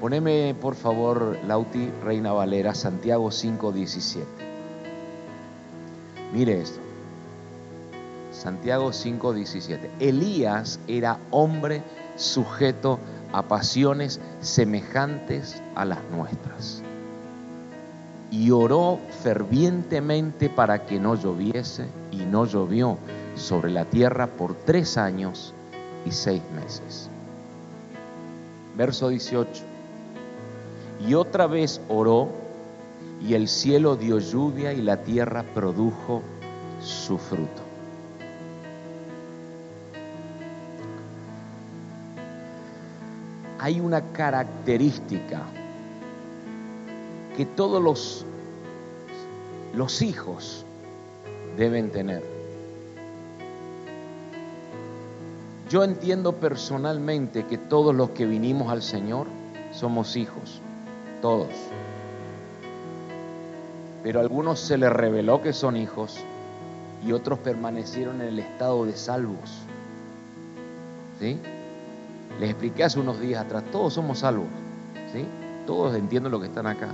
Poneme, por favor, Lauti, Reina Valera, Santiago 5:17. Mire esto. Santiago 5:17. Elías era hombre sujeto a pasiones semejantes a las nuestras. Y oró fervientemente para que no lloviese, y no llovió sobre la tierra por tres años y seis meses. Verso 18. Y otra vez oró, y el cielo dio lluvia y la tierra produjo su fruto. Hay una característica que todos los, los hijos deben tener. Yo entiendo personalmente que todos los que vinimos al Señor somos hijos todos. Pero a algunos se les reveló que son hijos y otros permanecieron en el estado de salvos. ¿Sí? Les expliqué hace unos días atrás, todos somos salvos. ¿Sí? Todos entienden lo que están acá.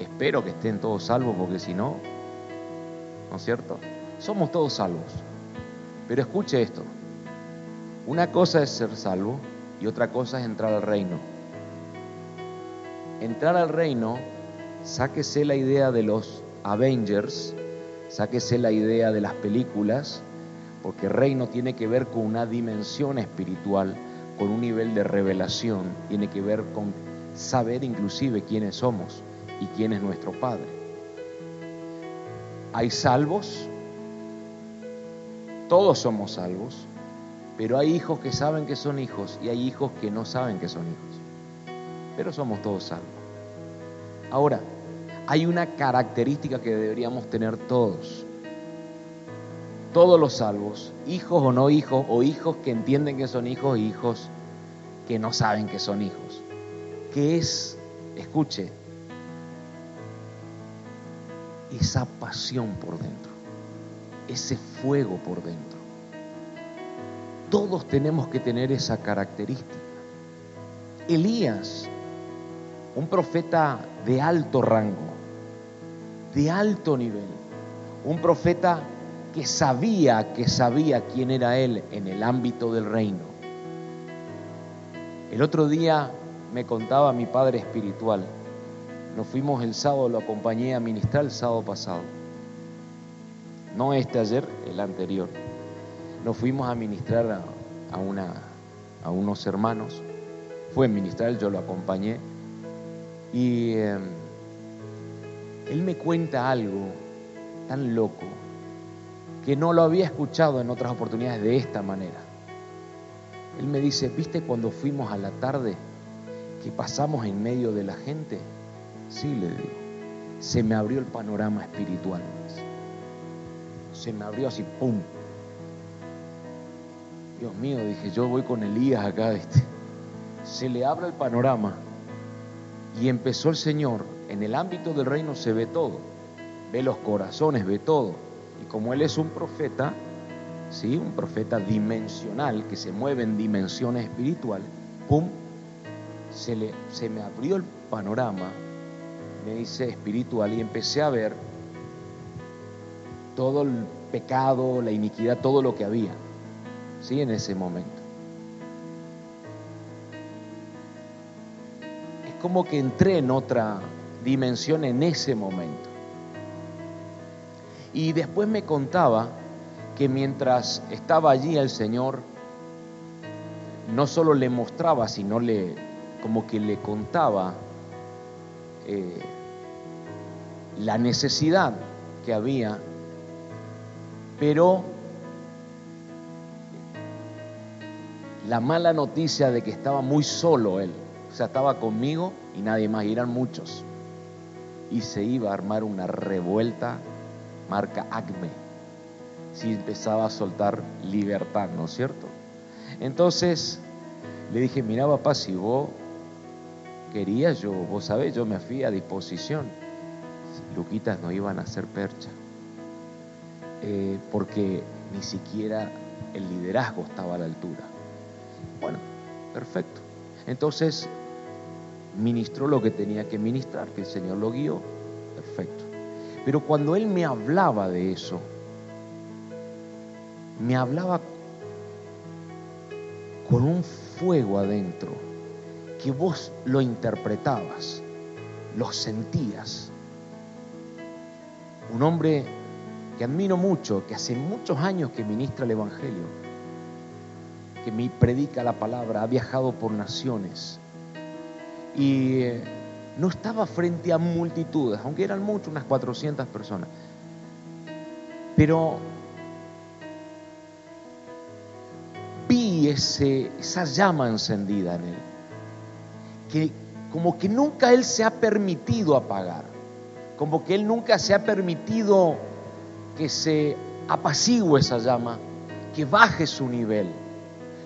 Espero que estén todos salvos porque si no, ¿no es cierto? Somos todos salvos. Pero escuche esto. Una cosa es ser salvo y otra cosa es entrar al reino entrar al reino, sáquese la idea de los Avengers, sáquese la idea de las películas, porque reino tiene que ver con una dimensión espiritual, con un nivel de revelación, tiene que ver con saber inclusive quiénes somos y quién es nuestro Padre. Hay salvos, todos somos salvos, pero hay hijos que saben que son hijos y hay hijos que no saben que son hijos pero somos todos salvos. Ahora, hay una característica que deberíamos tener todos. Todos los salvos, hijos o no hijos, o hijos que entienden que son hijos, hijos que no saben que son hijos. Que es, escuche, esa pasión por dentro, ese fuego por dentro. Todos tenemos que tener esa característica. Elías un profeta de alto rango, de alto nivel, un profeta que sabía, que sabía quién era él en el ámbito del reino. El otro día me contaba mi padre espiritual, nos fuimos el sábado, lo acompañé a ministrar el sábado pasado, no este ayer, el anterior. Nos fuimos a ministrar a, a unos hermanos, fue ministrar, yo lo acompañé y em, él me cuenta algo tan loco que no lo había escuchado en otras oportunidades de esta manera. Él me dice, ¿viste cuando fuimos a la tarde que pasamos en medio de la gente? Sí, le digo, se me abrió el panorama espiritual. Se me abrió así, ¡pum! Dios mío, dije, yo voy con Elías acá. Se le abre el panorama y empezó el Señor, en el ámbito del reino se ve todo, ve los corazones, ve todo. Y como Él es un profeta, ¿sí? un profeta dimensional que se mueve en dimensiones espirituales, ¡pum! Se, le, se me abrió el panorama, me dice espiritual, y empecé a ver todo el pecado, la iniquidad, todo lo que había, ¿sí? en ese momento. Como que entré en otra dimensión en ese momento. Y después me contaba que mientras estaba allí el Señor, no solo le mostraba, sino le, como que le contaba eh, la necesidad que había, pero la mala noticia de que estaba muy solo él. O sea, estaba conmigo y nadie más, y eran muchos. Y se iba a armar una revuelta marca Acme. Si empezaba a soltar libertad, ¿no es cierto? Entonces le dije, mira papá, si vos querías, yo, vos sabés, yo me fui a disposición. Luquitas no iban a hacer percha. Eh, porque ni siquiera el liderazgo estaba a la altura. Bueno, perfecto. Entonces ministró lo que tenía que ministrar, que el Señor lo guió. Perfecto. Pero cuando Él me hablaba de eso, me hablaba con un fuego adentro, que vos lo interpretabas, lo sentías. Un hombre que admiro mucho, que hace muchos años que ministra el Evangelio, que me predica la palabra, ha viajado por naciones y eh, no estaba frente a multitudes, aunque eran muchos, unas 400 personas. Pero vi esa llama encendida en él, que como que nunca él se ha permitido apagar, como que él nunca se ha permitido que se apacigüe esa llama, que baje su nivel,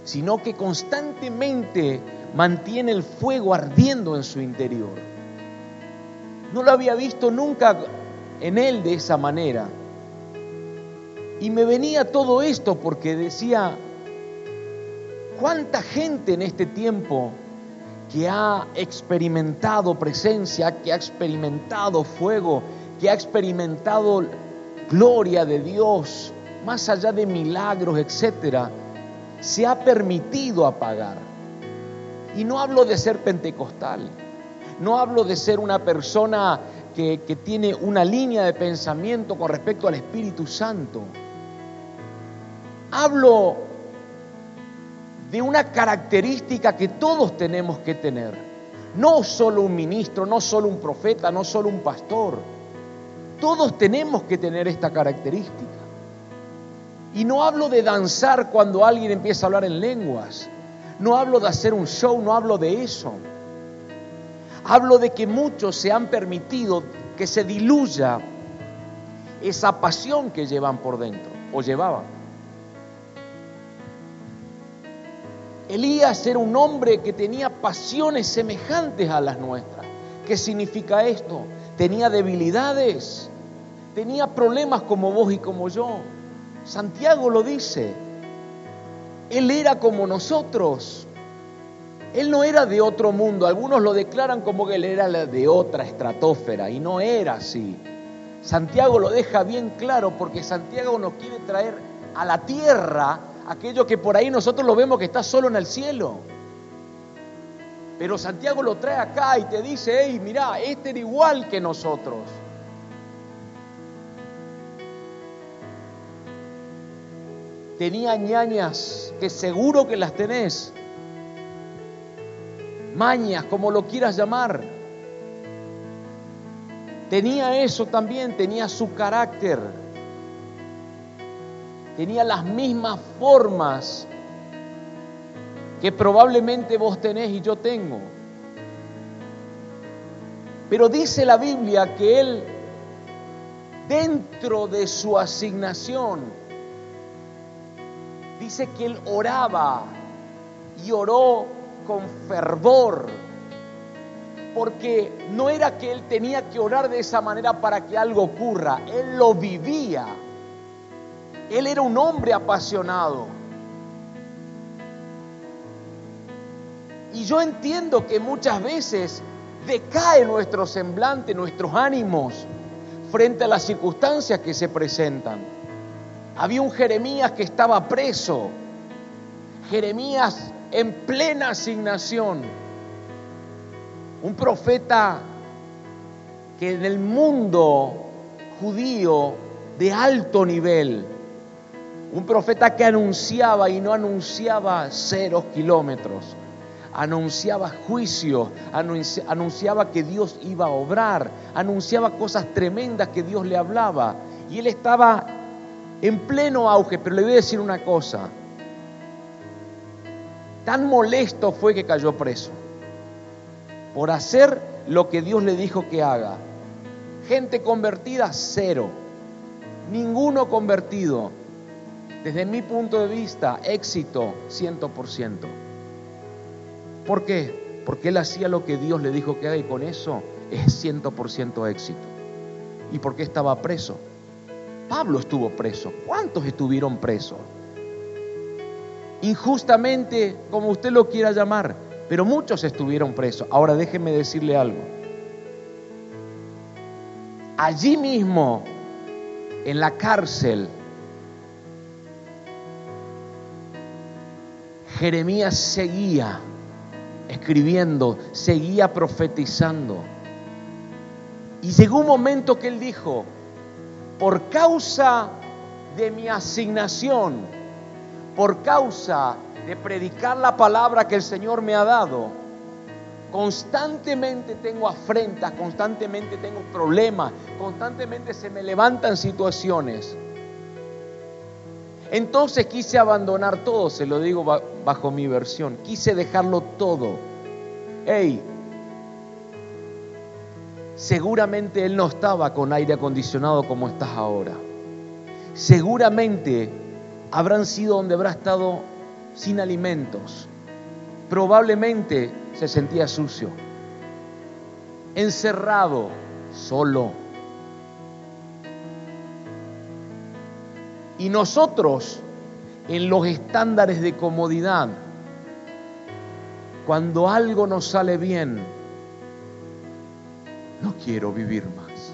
sino que constantemente mantiene el fuego ardiendo en su interior. No lo había visto nunca en él de esa manera. Y me venía todo esto porque decía, ¿cuánta gente en este tiempo que ha experimentado presencia, que ha experimentado fuego, que ha experimentado gloria de Dios, más allá de milagros, etcétera, se ha permitido apagar. Y no hablo de ser pentecostal, no hablo de ser una persona que, que tiene una línea de pensamiento con respecto al Espíritu Santo. Hablo de una característica que todos tenemos que tener. No solo un ministro, no solo un profeta, no solo un pastor todos tenemos que tener esta característica. Y no hablo de danzar cuando alguien empieza a hablar en lenguas. No hablo de hacer un show, no hablo de eso. Hablo de que muchos se han permitido que se diluya esa pasión que llevan por dentro o llevaban. Elías era un hombre que tenía pasiones semejantes a las nuestras. ¿Qué significa esto? tenía debilidades, tenía problemas como vos y como yo. Santiago lo dice, él era como nosotros. Él no era de otro mundo, algunos lo declaran como que él era de otra estratosfera y no era así. Santiago lo deja bien claro porque Santiago nos quiere traer a la tierra aquello que por ahí nosotros lo vemos que está solo en el cielo. Pero Santiago lo trae acá y te dice, hey, mirá, este era igual que nosotros. Tenía ñañas, que seguro que las tenés. Mañas, como lo quieras llamar. Tenía eso también, tenía su carácter. Tenía las mismas formas que probablemente vos tenés y yo tengo. Pero dice la Biblia que Él, dentro de su asignación, dice que Él oraba y oró con fervor, porque no era que Él tenía que orar de esa manera para que algo ocurra, Él lo vivía. Él era un hombre apasionado. Y yo entiendo que muchas veces decae nuestro semblante, nuestros ánimos frente a las circunstancias que se presentan. Había un Jeremías que estaba preso, Jeremías en plena asignación, un profeta que en el mundo judío de alto nivel, un profeta que anunciaba y no anunciaba ceros kilómetros, anunciaba juicio, anunciaba que Dios iba a obrar, anunciaba cosas tremendas que Dios le hablaba. Y él estaba en pleno auge, pero le voy a decir una cosa. Tan molesto fue que cayó preso por hacer lo que Dios le dijo que haga. Gente convertida, cero. Ninguno convertido. Desde mi punto de vista, éxito, ciento por ciento. ¿Por qué? Porque él hacía lo que Dios le dijo que haga y con eso es 100% éxito. ¿Y por qué estaba preso? Pablo estuvo preso. ¿Cuántos estuvieron presos? Injustamente, como usted lo quiera llamar, pero muchos estuvieron presos. Ahora déjenme decirle algo. Allí mismo, en la cárcel, Jeremías seguía escribiendo, seguía profetizando. Y llegó un momento que él dijo, por causa de mi asignación, por causa de predicar la palabra que el Señor me ha dado, constantemente tengo afrentas, constantemente tengo problemas, constantemente se me levantan situaciones. Entonces quise abandonar todo, se lo digo bajo mi versión, quise dejarlo todo. Hey, seguramente él no estaba con aire acondicionado como estás ahora. Seguramente habrán sido donde habrá estado sin alimentos. Probablemente se sentía sucio, encerrado, solo. Y nosotros, en los estándares de comodidad, cuando algo nos sale bien, no quiero vivir más.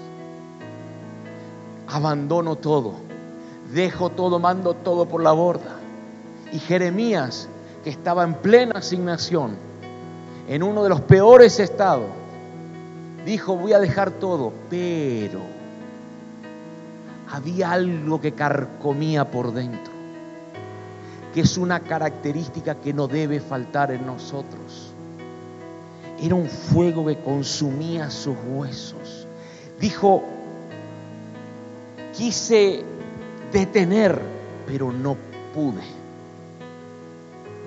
Abandono todo, dejo todo, mando todo por la borda. Y Jeremías, que estaba en plena asignación, en uno de los peores estados, dijo, voy a dejar todo, pero había algo que carcomía por dentro, que es una característica que no debe faltar en nosotros. Era un fuego que consumía sus huesos. Dijo, quise detener, pero no pude.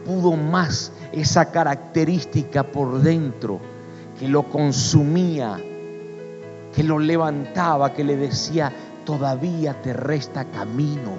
Pudo más esa característica por dentro que lo consumía, que lo levantaba, que le decía, todavía te resta camino,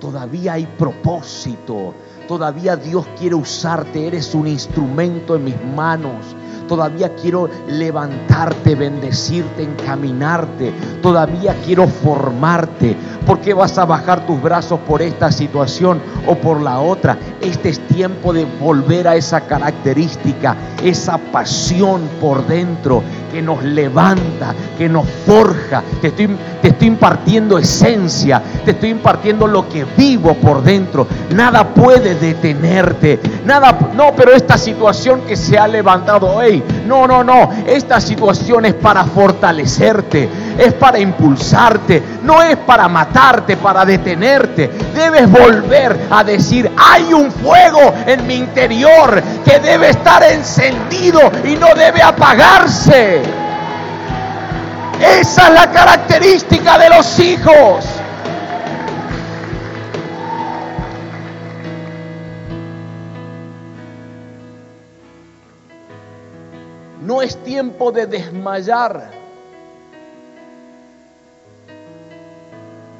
todavía hay propósito, todavía Dios quiere usarte, eres un instrumento en mis manos. Todavía quiero levantarte, bendecirte, encaminarte. Todavía quiero formarte. ¿Por qué vas a bajar tus brazos por esta situación o por la otra? Este es tiempo de volver a esa característica, esa pasión por dentro que nos levanta, que nos forja. Te estoy, te estoy impartiendo esencia, te estoy impartiendo lo que vivo por dentro. Nada puede detenerte. Nada, no, pero esta situación que se ha levantado hoy, no, no, no. Esta situación es para fortalecerte, es para impulsarte, no es para matarte, para detenerte. Debes volver a decir, hay un fuego en mi interior que debe estar encendido y no debe apagarse. Esa es la característica de los hijos. No es tiempo de desmayar.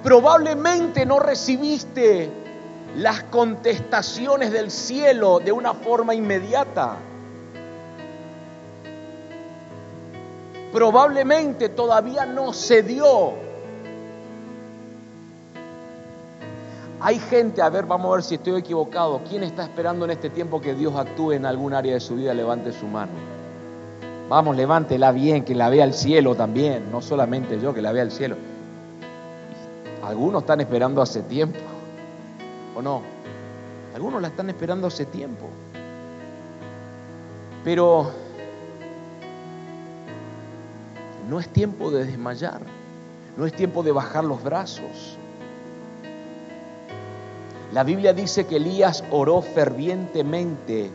Probablemente no recibiste las contestaciones del cielo de una forma inmediata. Probablemente todavía no se dio. Hay gente, a ver, vamos a ver si estoy equivocado. ¿Quién está esperando en este tiempo que Dios actúe en algún área de su vida? Levante su mano. Vamos, levántela bien, que la vea el cielo también, no solamente yo, que la vea el cielo. Algunos están esperando hace tiempo, ¿o no? Algunos la están esperando hace tiempo. Pero no es tiempo de desmayar, no es tiempo de bajar los brazos. La Biblia dice que Elías oró fervientemente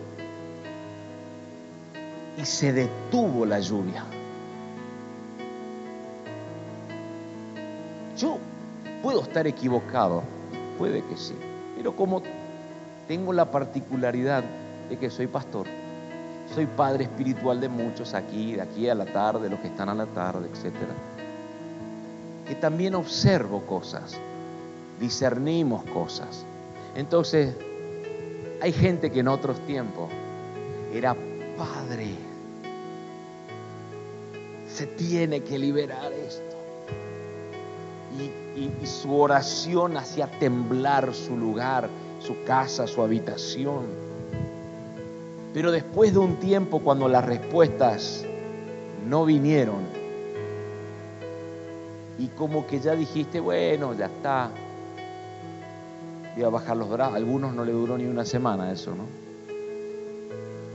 y se detuvo la lluvia. Yo puedo estar equivocado, puede que sí, pero como tengo la particularidad de que soy pastor, soy padre espiritual de muchos aquí, de aquí a la tarde, los que están a la tarde, etc. Que también observo cosas, discernimos cosas. Entonces, hay gente que en otros tiempos era padre se tiene que liberar esto. Y, su oración hacía temblar su lugar, su casa, su habitación. Pero después de un tiempo, cuando las respuestas no vinieron, y como que ya dijiste, bueno, ya está, voy a bajar los brazos, algunos no le duró ni una semana eso, ¿no?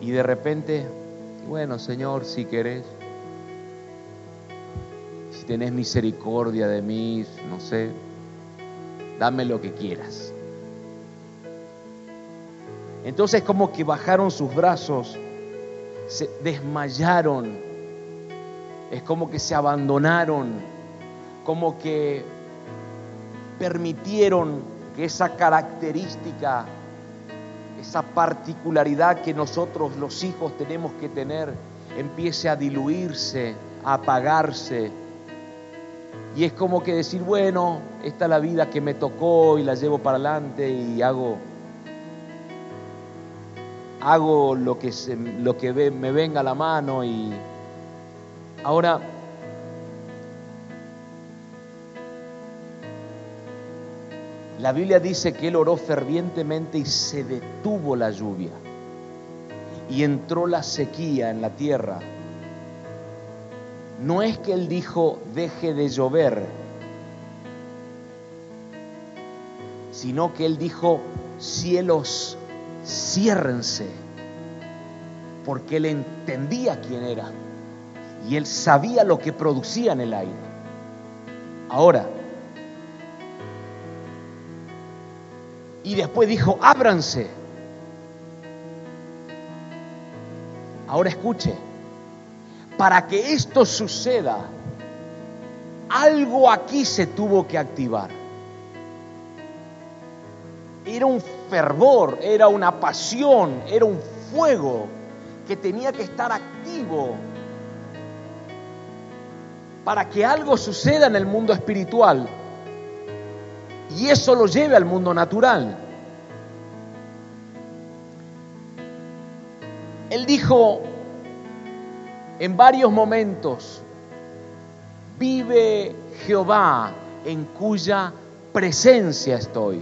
Y de repente, bueno, Señor, si querés, si tenés misericordia de mí, no sé, dame lo que quieras. Entonces como que bajaron sus brazos, se desmayaron, es como que se abandonaron, como que permitieron que esa característica, esa particularidad que nosotros los hijos tenemos que tener, empiece a diluirse, a apagarse. Y es como que decir, bueno, esta es la vida que me tocó y la llevo para adelante y hago hago lo que, lo que me venga a la mano y ahora la Biblia dice que él oró fervientemente y se detuvo la lluvia y entró la sequía en la tierra. No es que él dijo deje de llover, sino que él dijo cielos ciérrense, porque él entendía quién era y él sabía lo que producía en el aire. Ahora, y después dijo, ábranse. Ahora escuche, para que esto suceda, algo aquí se tuvo que activar. Era un fervor, era una pasión, era un fuego que tenía que estar activo para que algo suceda en el mundo espiritual y eso lo lleve al mundo natural. Él dijo en varios momentos, vive Jehová en cuya presencia estoy.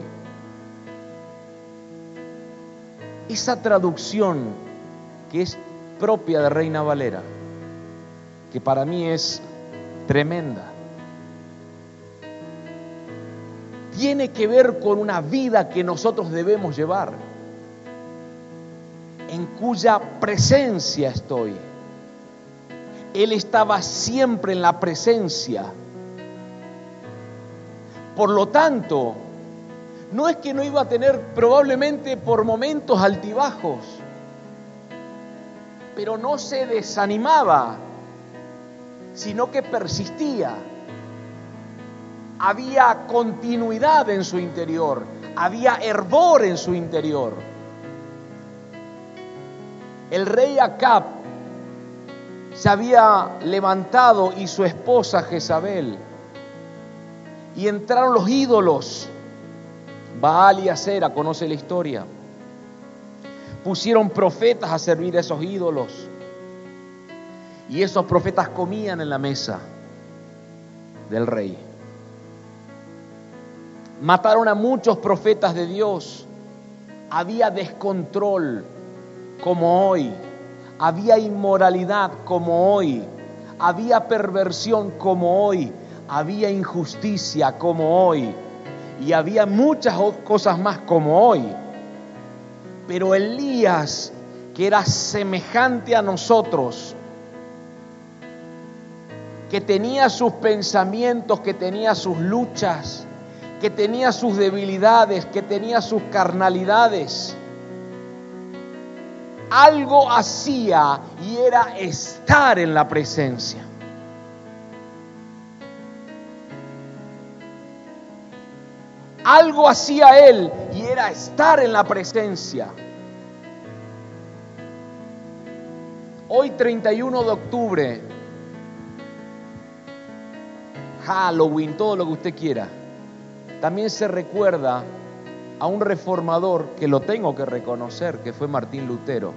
esa traducción que es propia de Reina Valera, que para mí es tremenda, tiene que ver con una vida que nosotros debemos llevar, en cuya presencia estoy. Él estaba siempre en la presencia. Por lo tanto, no es que no iba a tener probablemente por momentos altibajos, pero no se desanimaba, sino que persistía. Había continuidad en su interior, había hervor en su interior. El rey Acab se había levantado y su esposa Jezabel, y entraron los ídolos Baal y Acera, conoce la historia. Pusieron profetas a servir a esos ídolos. Y esos profetas comían en la mesa del rey. Mataron a muchos profetas de Dios. Había descontrol como hoy. Había inmoralidad como hoy. Había perversión como hoy. Había injusticia como hoy y había muchas cosas más como hoy. Pero Elías, que era semejante a nosotros, que tenía sus pensamientos, que tenía sus luchas, que tenía sus debilidades, que tenía sus carnalidades, algo hacía y era estar en la presencia. Algo hacía él y era estar en la presencia. Hoy 31 de octubre, Halloween, todo lo que usted quiera, también se recuerda a un reformador que lo tengo que reconocer, que fue Martín Lutero.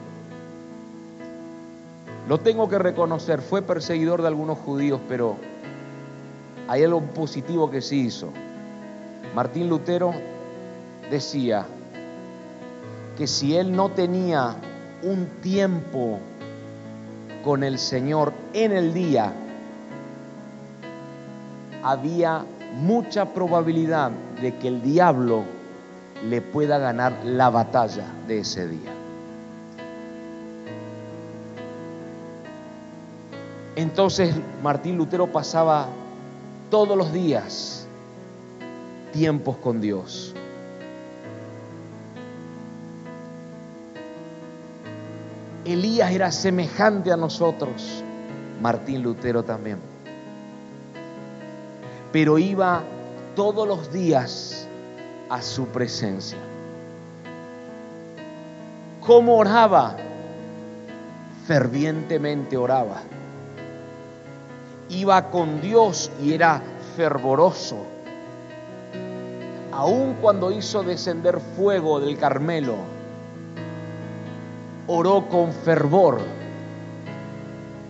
Lo tengo que reconocer, fue perseguidor de algunos judíos, pero hay algo positivo que sí hizo. Martín Lutero decía que si él no tenía un tiempo con el Señor en el día, había mucha probabilidad de que el diablo le pueda ganar la batalla de ese día. Entonces Martín Lutero pasaba todos los días tiempos con Dios. Elías era semejante a nosotros, Martín Lutero también. Pero iba todos los días a su presencia. ¿Cómo oraba? Fervientemente oraba. Iba con Dios y era fervoroso. Aun cuando hizo descender fuego del Carmelo, oró con fervor.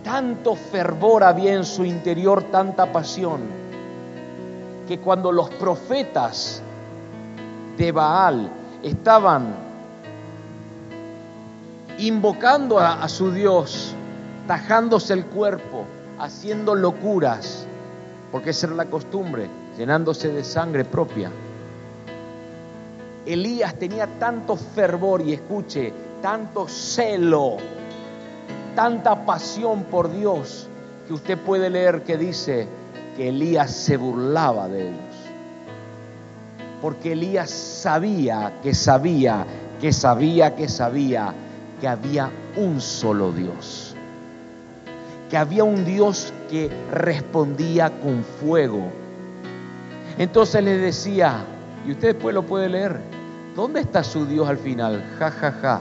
Tanto fervor había en su interior, tanta pasión, que cuando los profetas de Baal estaban invocando a, su Dios, tajándose el cuerpo, haciendo locuras, porque esa era la costumbre, llenándose de sangre propia. Elías tenía tanto fervor y escuche, tanto celo, tanta pasión por Dios, que usted puede leer que dice que Elías se burlaba de ellos. Porque Elías sabía que sabía, que sabía, que sabía que había un solo Dios. Que había un Dios que respondía con fuego. Entonces le decía, y usted después lo puede leer, ¿dónde está su Dios al final? Ja, ja, ja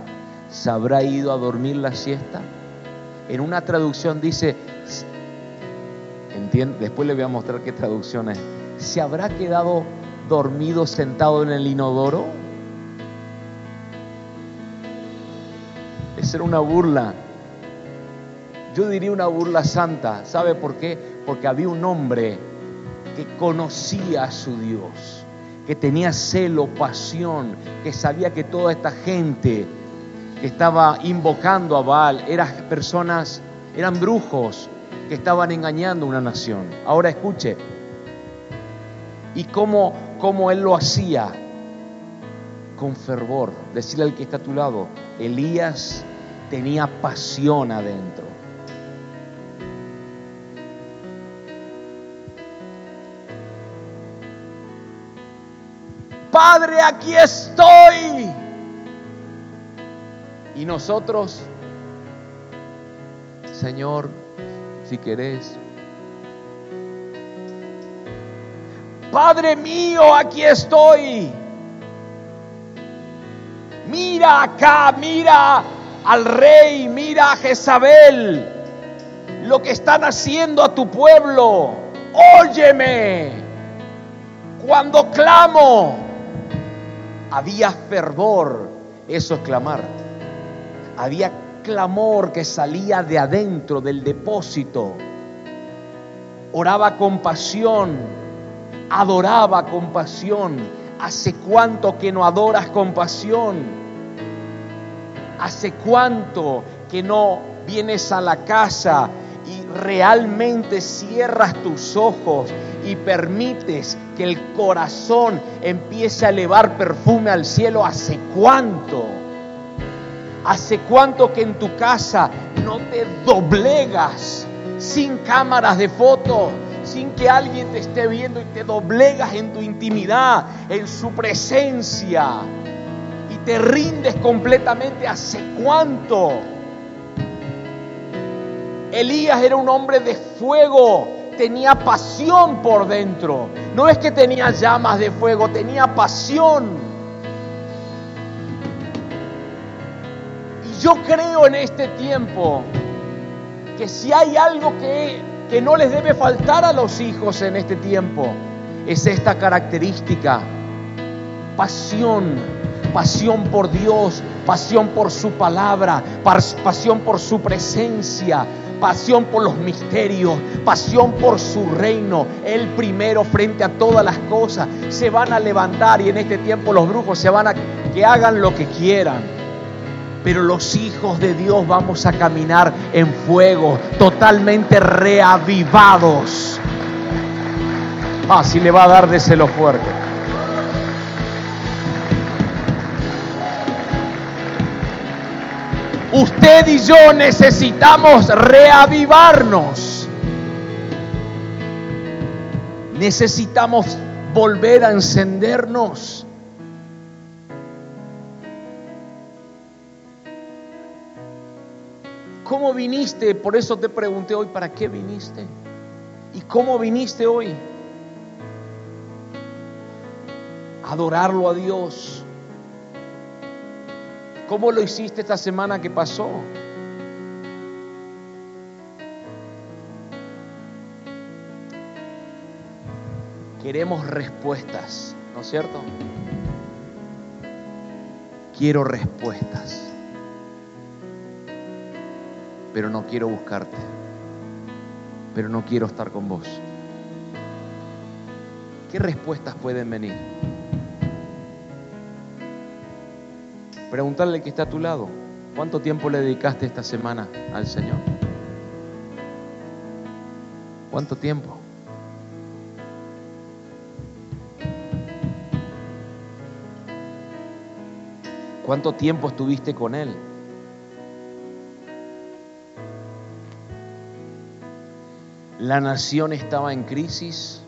¿se habrá ido a dormir la siesta? En una traducción dice, después le voy a mostrar qué traducción es, ¿se habrá quedado dormido sentado en el inodoro? Esa era una burla. Yo diría una burla santa. ¿Sabe por qué? Porque había un hombre que conocía a su Dios, que tenía celo, pasión, que sabía que toda esta gente estaba invocando a Baal, eran personas, eran brujos que estaban engañando a una nación. Ahora escuche, y cómo, cómo él lo hacía con fervor. Decirle al que está a tu lado, Elías tenía pasión adentro. Padre, aquí estoy. Y nosotros, Señor, si querés, Padre mío, aquí estoy. Mira acá, mira al rey, mira a Jezabel, lo que están haciendo a tu pueblo. Óyeme, cuando clamo, había fervor, eso es clamar había clamor que salía de adentro del depósito. Oraba con pasión, adoraba con pasión. ¿Hace cuánto que no adoras con pasión? ¿Hace cuánto que no vienes a la casa y realmente cierras tus ojos y permites que el corazón empiece a elevar perfume al cielo? ¿Hace cuánto? ¿Hace cuánto que en tu casa no te doblegas sin cámaras de foto, sin que alguien te esté viendo y te doblegas en tu intimidad, en su presencia y te rindes completamente? ¿Hace cuánto? Elías era un hombre de fuego, tenía pasión por dentro. No es que tenía llamas de fuego, tenía pasión. Yo creo en este tiempo que si hay algo que, que no les debe faltar a los hijos en este tiempo, es esta característica, pasión, pasión por Dios, pasión por su palabra, pasión por su presencia, pasión por los misterios, pasión por su reino, el primero frente a todas las cosas. Se van a levantar y en este tiempo los brujos se van a que hagan lo que quieran Pero los hijos de Dios vamos a caminar en fuego, totalmente reavivados. Ah, si le va a dar de celo fuerte. Usted y yo necesitamos reavivarnos. Necesitamos volver a encendernos. ¿Cómo viniste? Por eso te pregunté hoy, ¿para qué viniste? ¿Y cómo viniste hoy? Adorarlo a Dios. ¿Cómo lo hiciste esta semana que pasó? Queremos respuestas, ¿no es cierto? Quiero respuestas, pero no quiero buscarte, pero no quiero estar con vos. ¿Qué respuestas pueden venir? Preguntarle que está a tu lado, ¿cuánto tiempo le dedicaste esta semana al Señor? ¿Cuánto tiempo? ¿Cuánto tiempo estuviste con Él? La nación estaba en crisis,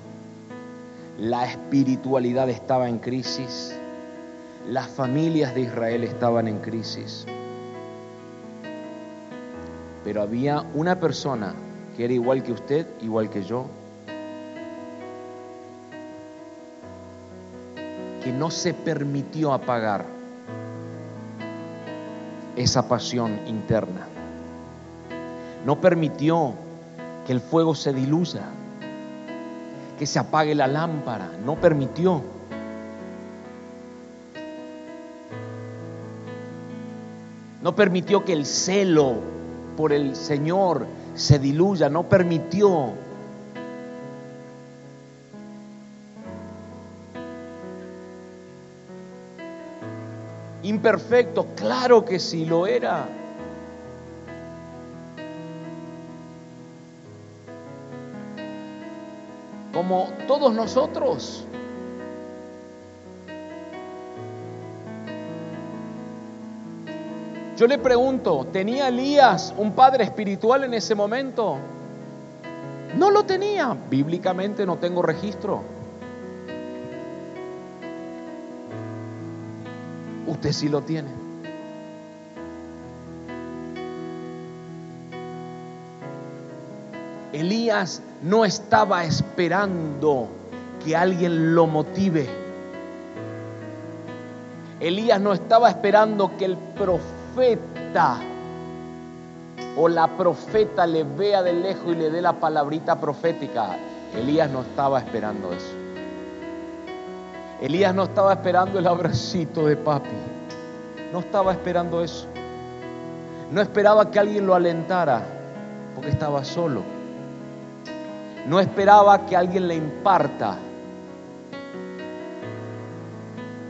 la espiritualidad estaba en crisis, las familias de Israel estaban en crisis. Pero había una persona que era igual que usted, igual que yo, que no se permitió apagar esa pasión interna. No permitió que el fuego se diluya, que se apague la lámpara. No permitió. No permitió que el celo por el Señor se diluya. No permitió Imperfecto, claro que sí lo era. Como todos nosotros. Yo le pregunto, ¿tenía Elías un padre espiritual en ese momento? No lo tenía. Bíblicamente no tengo registro. Usted sí lo tiene. Elías no estaba esperando que alguien lo motive. Elías no estaba esperando que el profeta o la profeta le vea de lejos y le dé la palabrita profética. Elías no estaba esperando eso. Elías no estaba esperando el abracito de papi. No estaba esperando eso. No esperaba que alguien lo alentara porque estaba solo. No esperaba que alguien le imparta.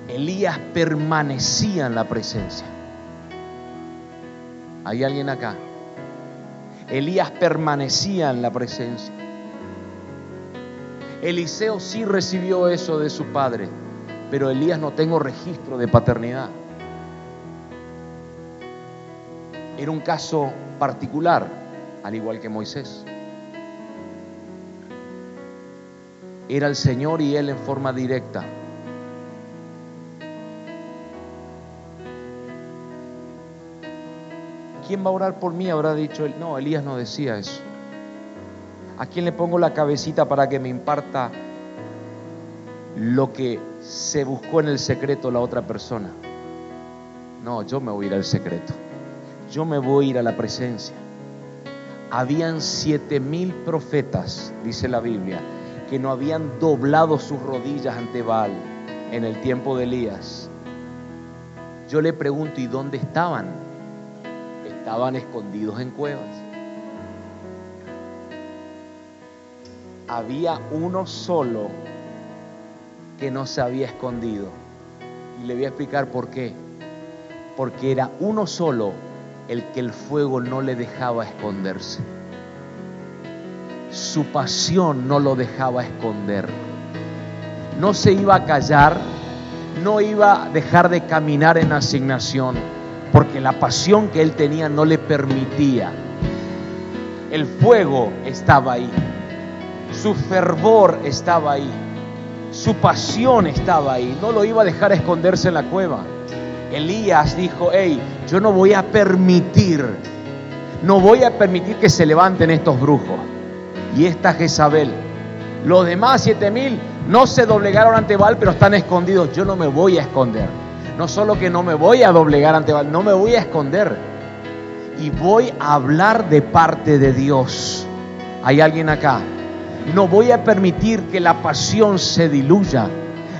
Elías permanecía en la presencia. ¿Hay alguien acá? Elías permanecía en la presencia. Eliseo sí recibió eso de su padre, pero Elías no tengo registro de paternidad. Era un caso particular, al igual que Moisés. Era el Señor y Él en forma directa. ¿Quién va a orar por mí? Habrá dicho él. No, Elías no decía eso. ¿A quién le pongo la cabecita para que me imparta lo que se buscó en el secreto la otra persona? No, yo me voy a ir al secreto. Yo me voy a ir a la presencia. Habían siete mil profetas, dice la Biblia, que no habían doblado sus rodillas ante Baal en el tiempo de Elías. Yo le pregunto, ¿y dónde estaban? Estaban escondidos en cuevas. había uno solo que no se había escondido. Y le voy a explicar por qué. porque era uno solo el que el fuego no le dejaba esconderse. Su pasión no lo dejaba esconder. No se iba a callar, no iba a dejar de caminar en asignación, porque la pasión que él tenía no le permitía. El fuego estaba ahí, su fervor estaba ahí, su pasión estaba ahí, no lo iba a dejar esconderse en la cueva. Elías dijo, hey, yo no voy a permitir, no voy a permitir que se levanten estos brujos. Y esta Jezabel, los demás siete mil no se doblegaron ante Baal, pero están escondidos. Yo no me voy a esconder. No solo que no me voy a doblegar ante Baal, no me voy a esconder. Y voy a hablar de parte de Dios. ¿Hay alguien acá? No voy a permitir que la pasión se diluya.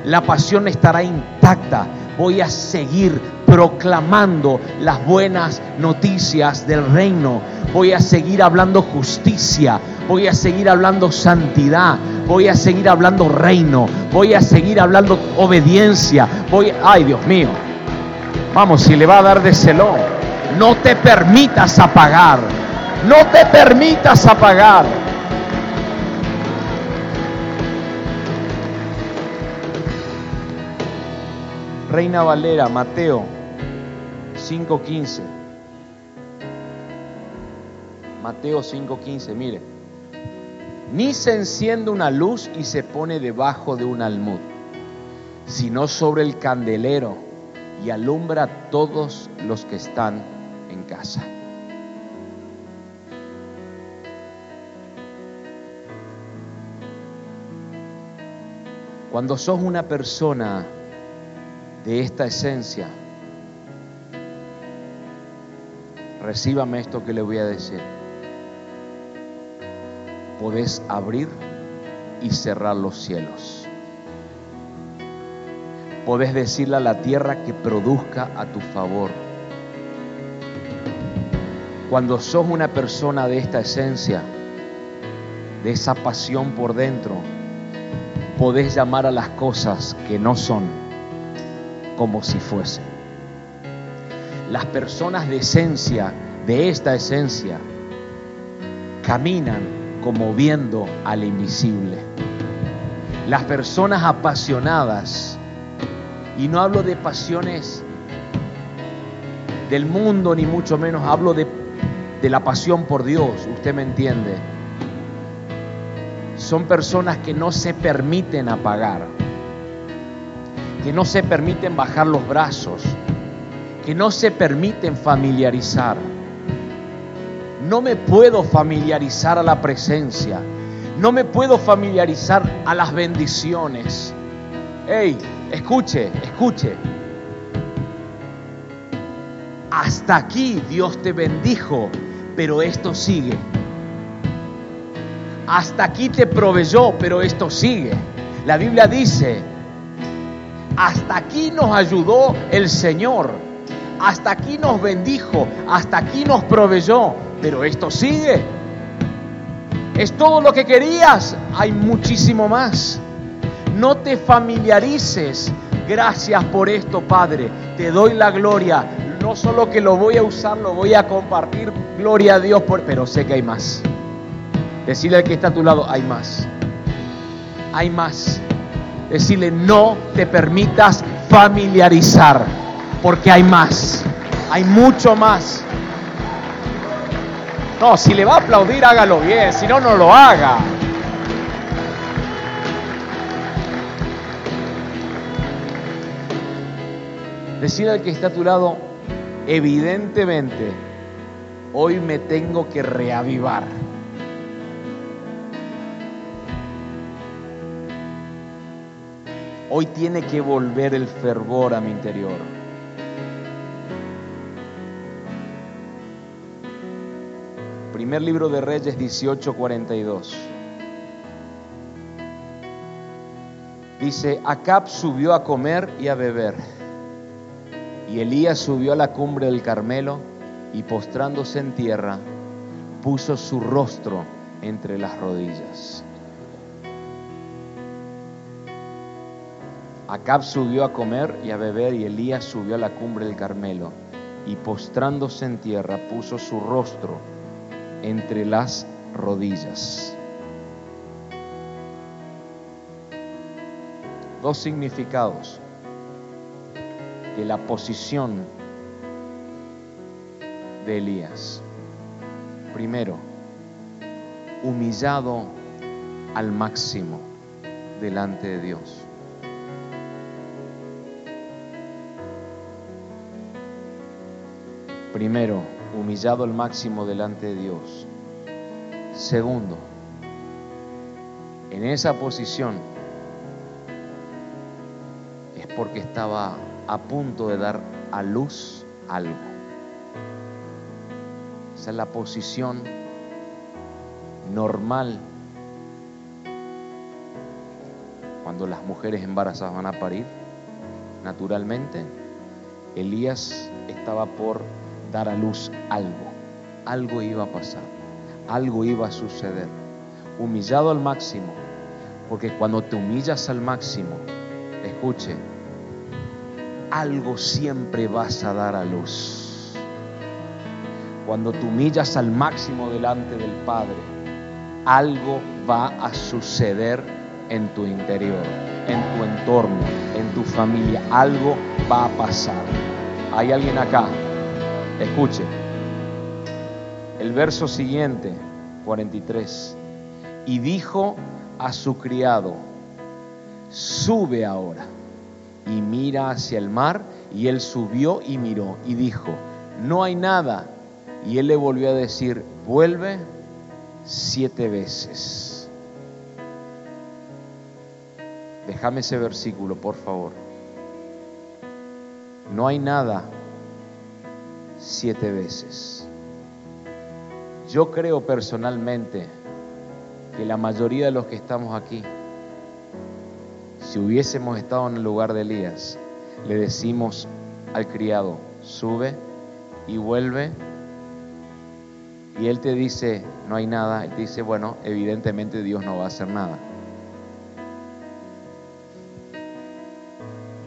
La pasión estará intacta voy a seguir proclamando las buenas noticias del reino. Voy a seguir hablando justicia. Voy a seguir hablando santidad. Voy a seguir hablando reino. Voy a seguir hablando obediencia. Voy, ay Dios mío. Vamos, si le va a dar de celón, no te permitas apagar. No te permitas apagar. Reina Valera, Mateo 5.15. Mateo 5.15, mire. Ni se enciende una luz y se pone debajo de un almud, sino sobre el candelero y alumbra a todos los que están en casa. Cuando sos una persona de esta esencia, recíbame esto que le voy a decir. Podés abrir y cerrar los cielos. Podés decirle a la tierra que produzca a tu favor. Cuando sos una persona de esta esencia, de esa pasión por dentro, podés llamar a las cosas que no son como si fuese. Las personas de esencia, de esta esencia, caminan como viendo al invisible. Las personas apasionadas, y no hablo de pasiones del mundo, ni mucho menos, hablo de, de la pasión por Dios, usted me entiende. Son personas que no se permiten apagar que no se permiten bajar los brazos, que no se permiten familiarizar. No me puedo familiarizar a la presencia, no me puedo familiarizar a las bendiciones. Hey, escuche, escuche. Hasta aquí Dios te bendijo, pero esto sigue. Hasta aquí te proveyó, pero esto sigue. La Biblia dice, hasta aquí nos ayudó el Señor. Hasta aquí nos bendijo. Hasta aquí nos proveyó. Pero esto sigue. ¿Es todo lo que querías? Hay muchísimo más. No te familiarices. Gracias por esto, Padre. Te doy la gloria. No solo que lo voy a usar, lo voy a compartir. Gloria a Dios, pero sé que hay más. Decirle al que está a tu lado, hay más. Hay más. Decirle, no te permitas familiarizar, porque hay más, hay mucho más. No, si le va a aplaudir, hágalo bien, si no, no lo haga. Decirle al que está a tu lado, evidentemente, hoy me tengo que reavivar. Hoy tiene que volver el fervor a mi interior. Primer libro de Reyes 18:42. Dice, Acab subió a comer y a beber. Y Elías subió a la cumbre del Carmelo y postrándose en tierra, puso su rostro entre las rodillas. Acab subió a comer y a beber y Elías subió a la cumbre del Carmelo. y postrándose en tierra puso su rostro entre las rodillas. Dos significados de la posición de Elías. Primero, humillado al máximo delante de Dios. Primero, humillado al máximo delante de Dios. Segundo, en esa posición es porque estaba a punto de dar a luz algo. Esa es la posición normal cuando las mujeres embarazadas van a parir. Naturalmente, Elías estaba por dar a luz algo. Algo iba a pasar, algo iba a suceder. Humillado al máximo, porque cuando te humillas al máximo, escuche, algo siempre vas a dar a luz. Cuando te humillas al máximo delante del Padre, algo va a suceder en tu interior, en tu entorno, en tu familia. Algo va a pasar. ¿Hay alguien acá? Escuche. El verso siguiente, 43. Y dijo a su criado, sube ahora y mira hacia el mar. Y él subió y miró y dijo, no hay nada. Y él le volvió a decir, vuelve siete veces. Déjame ese versículo, por favor. No hay nada siete veces. Yo creo personalmente que la mayoría de los que estamos aquí, si hubiésemos estado en el lugar de Elías, le decimos al criado, sube y vuelve, y él te dice, no hay nada, él te dice, bueno, evidentemente Dios no va a hacer nada.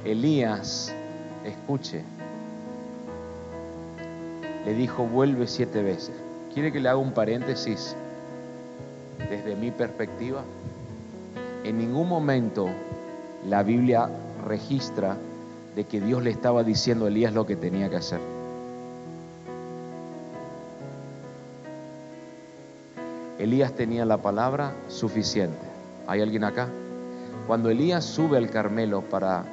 Elías, escuche, le dijo, vuelve siete veces. ¿Quiere que le haga un paréntesis desde mi perspectiva? En ningún momento la Biblia registra de que Dios le estaba diciendo a Elías lo que tenía que hacer. Elías tenía la palabra suficiente. ¿Hay alguien acá? Cuando Elías sube al Carmelo para,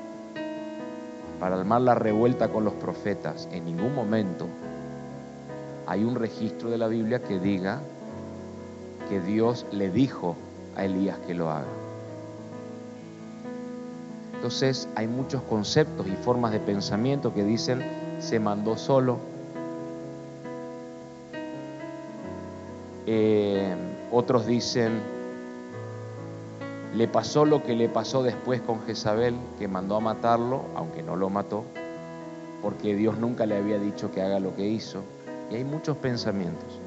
para armar la revuelta con los profetas, en ningún momento hay un registro de la Biblia que diga que Dios le dijo a Elías que lo haga. Entonces hay muchos conceptos y formas de pensamiento que dicen se mandó solo. Eh, otros dicen le pasó lo que le pasó después con Jezabel, que mandó a matarlo, aunque no lo mató, porque Dios nunca le había dicho que haga lo que hizo. Y hay muchos pensamientos.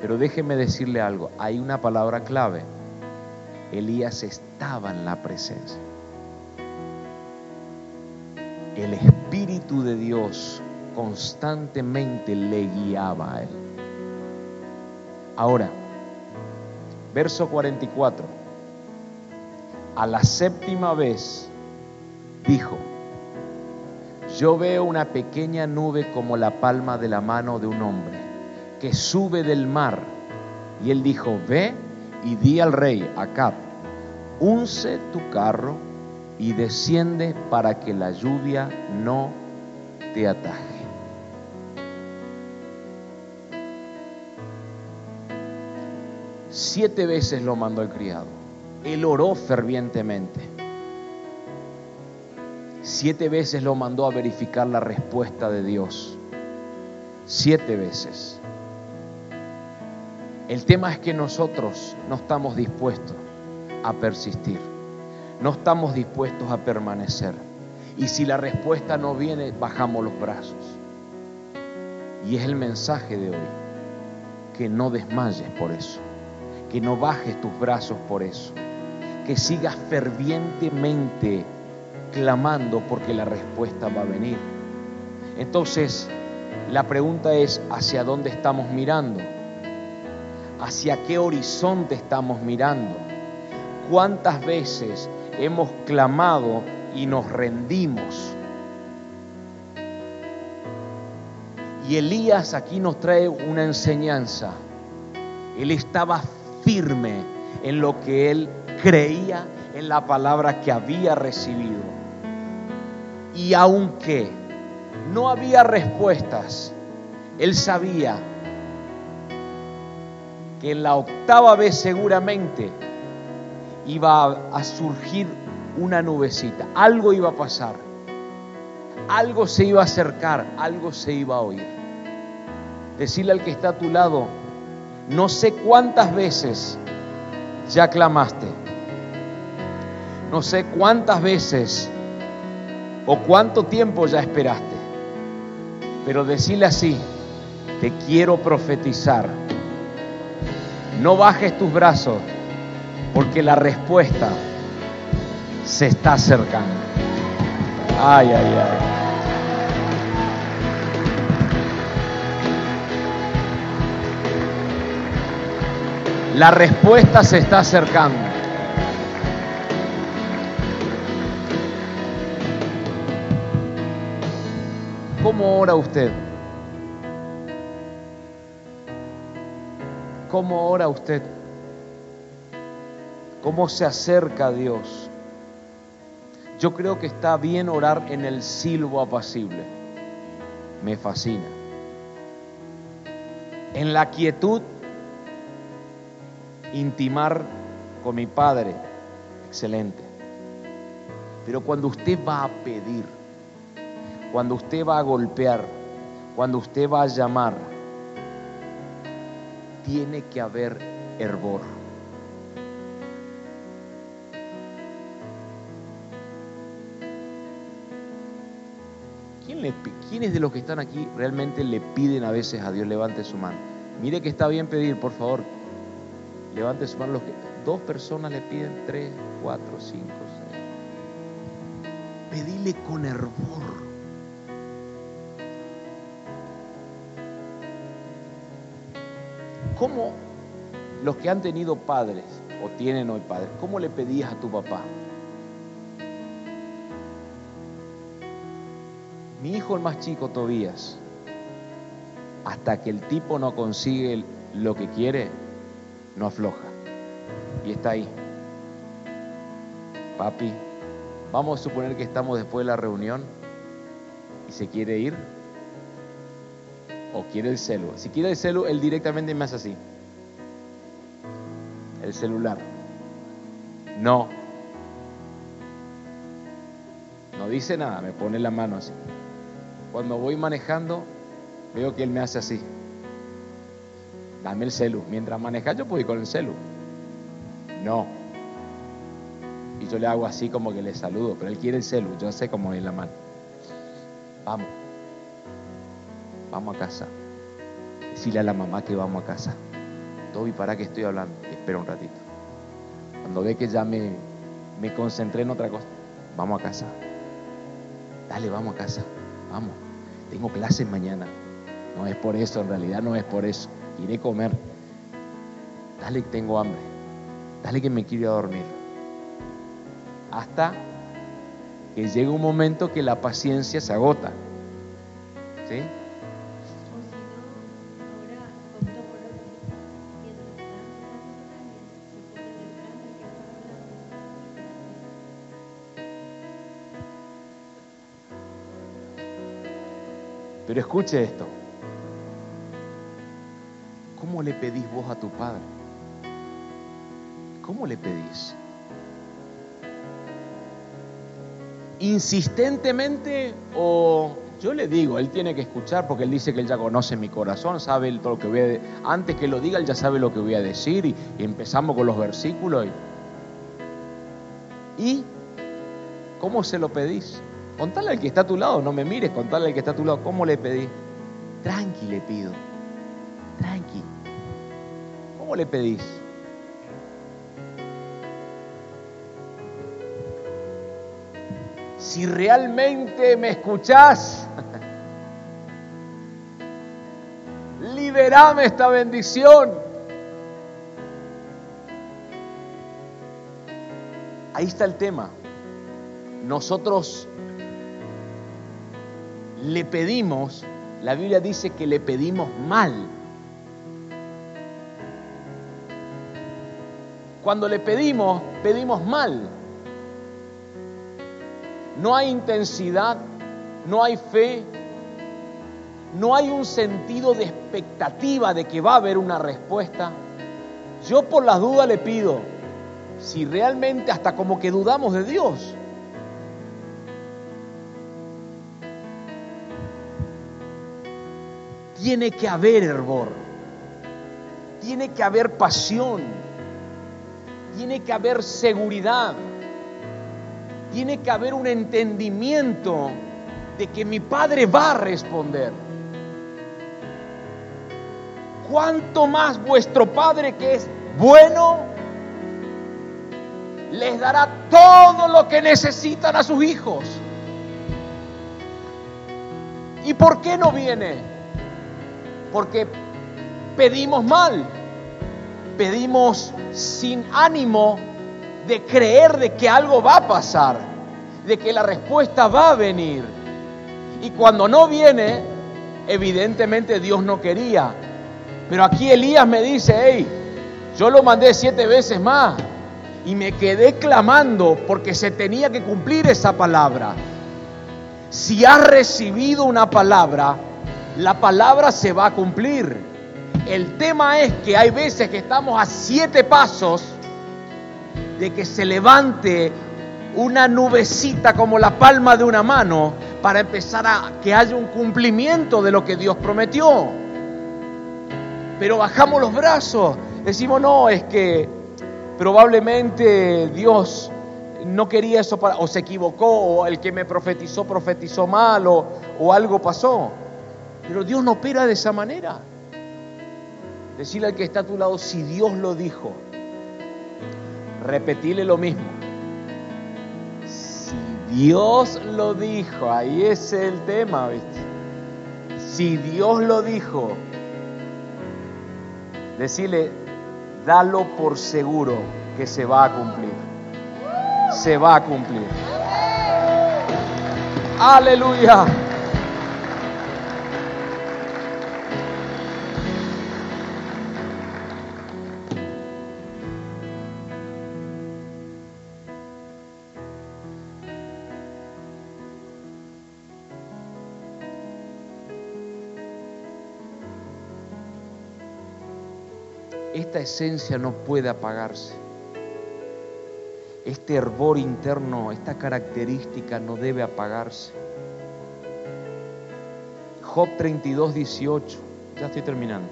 Pero déjeme decirle algo, hay una palabra clave. Elías estaba en la presencia. El Espíritu de Dios constantemente le guiaba a él. Ahora, verso 44. A la séptima vez dijo, yo veo una pequeña nube como la palma de la mano de un hombre que sube del mar. Y él dijo, ve y di al rey Acab, unce tu carro y desciende para que la lluvia no te ataje. Siete veces lo mandó el criado. Él oró fervientemente. Siete veces lo mandó a verificar la respuesta de Dios. Siete veces. El tema es que nosotros no estamos dispuestos a persistir. No estamos dispuestos a permanecer. Y si la respuesta no viene, bajamos los brazos. Y es el mensaje de hoy. Que no desmayes por eso. Que no bajes tus brazos por eso. Que sigas fervientemente clamando porque la respuesta va a venir. Entonces, La pregunta es, ¿hacia dónde estamos mirando? ¿Hacia qué horizonte estamos mirando? ¿Cuántas veces hemos clamado y nos rendimos? Y Elías aquí nos trae una enseñanza. Él estaba firme en lo que él creía en la palabra que había recibido. Y aunque no había respuestas, él sabía que en la octava vez seguramente iba a surgir una nubecita, algo iba a pasar, algo se iba a acercar, algo se iba a oír. Decirle al que está a tu lado, no sé cuántas veces ya clamaste, no sé cuántas veces o cuánto tiempo ya esperaste, pero decirle así, te quiero profetizar no bajes tus brazos porque la respuesta se está acercando. Ay, ay, ay. La respuesta se está acercando. ¿Cómo ora usted? ¿Cómo ora usted? ¿Cómo se acerca a Dios? Yo creo que está bien orar en el silbo apacible. Me fascina. En la quietud, intimar con mi Padre. Excelente. Pero cuando usted va a pedir, cuando usted va a golpear, cuando usted va a llamar, tiene que haber hervor. ¿Quién ¿Quiénes de los que están aquí realmente le piden a veces a Dios levante su mano? Mire que está bien pedir, por favor. Levante su mano. Dos personas le piden, tres, cuatro, cinco, seis. Pedile con hervor. ¿Cómo los que han tenido padres o tienen hoy padres, cómo le pedías a tu papá? Mi hijo el más chico, Tobías, hasta que el tipo no consigue lo que quiere, no afloja. Y está ahí. Papi, vamos a suponer que estamos después de la reunión y se quiere ir o quiere el celu. Si quiere el celu, él directamente me hace así. El celular. No. No dice nada, me pone la mano así. Cuando voy manejando, veo que él me hace así. Dame el celu. Mientras maneja yo puedo ir con el celu. No. Y yo le hago así como que le saludo, pero él quiere el celu. Yo sé cómo es la mano. Vamos vamos a casa. Decirle a la mamá que vamos a casa. Toby, ¿para qué estoy hablando? Espera un ratito. Cuando ve que ya me, concentré en otra cosa, vamos a casa. Dale, vamos a casa. Vamos. Tengo clases mañana. No es por eso, en realidad no es por eso. Iré a comer. Dale, tengo hambre. Dale que me quiero dormir. Hasta que llegue un momento que la paciencia se agota. ¿Sí? Pero escuche esto. ¿Cómo le pedís vos a tu padre? ¿Cómo le pedís? ¿Insistentemente o yo le digo, él tiene que escuchar porque él dice que él ya conoce mi corazón, sabe todo lo que voy a antes que lo diga él ya sabe lo que voy a decir y, empezamos con los versículos y, y ¿cómo se lo pedís? Contale al que está a tu lado, no me mires, contale al que está a tu lado, ¿cómo le pedí? Tranqui le pido, tranqui. ¿Cómo le pedís? Si realmente me escuchás, esperame esta bendición. Ahí está el tema. Nosotros le pedimos, la Biblia dice que le pedimos mal. Cuando le pedimos, pedimos mal. No hay intensidad, no hay fe, no hay un sentido de expectativa de que va a haber una respuesta. Yo por las dudas le pido, si realmente hasta como que dudamos de Dios, tiene que haber hervor, tiene que haber pasión, tiene que haber seguridad, tiene que haber un entendimiento de que mi Padre va a responder. ¿Cuánto más vuestro Padre que es bueno les dará todo lo que necesitan a sus hijos? ¿Y por qué no viene? Porque pedimos mal, pedimos sin ánimo de creer de que algo va a pasar, de que la respuesta va a venir. Y cuando no viene, evidentemente Dios no quería. Pero aquí Elías me dice, hey, yo lo mandé siete veces más y me quedé clamando porque se tenía que cumplir esa palabra. Si has recibido una palabra, la palabra se va a cumplir. El tema es que hay veces que estamos a siete pasos de que se levante una nubecita como la palma de una mano para empezar a que haya un cumplimiento de lo que Dios prometió. Pero bajamos los brazos, decimos, no, es que probablemente Dios no quería eso para, o se equivocó, o el que me profetizó profetizó mal, o, o algo pasó. Pero Dios no opera de esa manera. Decirle al que está a tu lado, si Dios lo dijo, repetirle lo mismo. Si Dios lo dijo, ahí es el tema, ¿viste? Si Dios lo dijo, decirle, dalo por seguro que se va a cumplir. Se va a cumplir. Aleluya. Esencia no puede apagarse. Este hervor interno, esta característica no debe apagarse. Job 32, 18. Ya estoy terminando.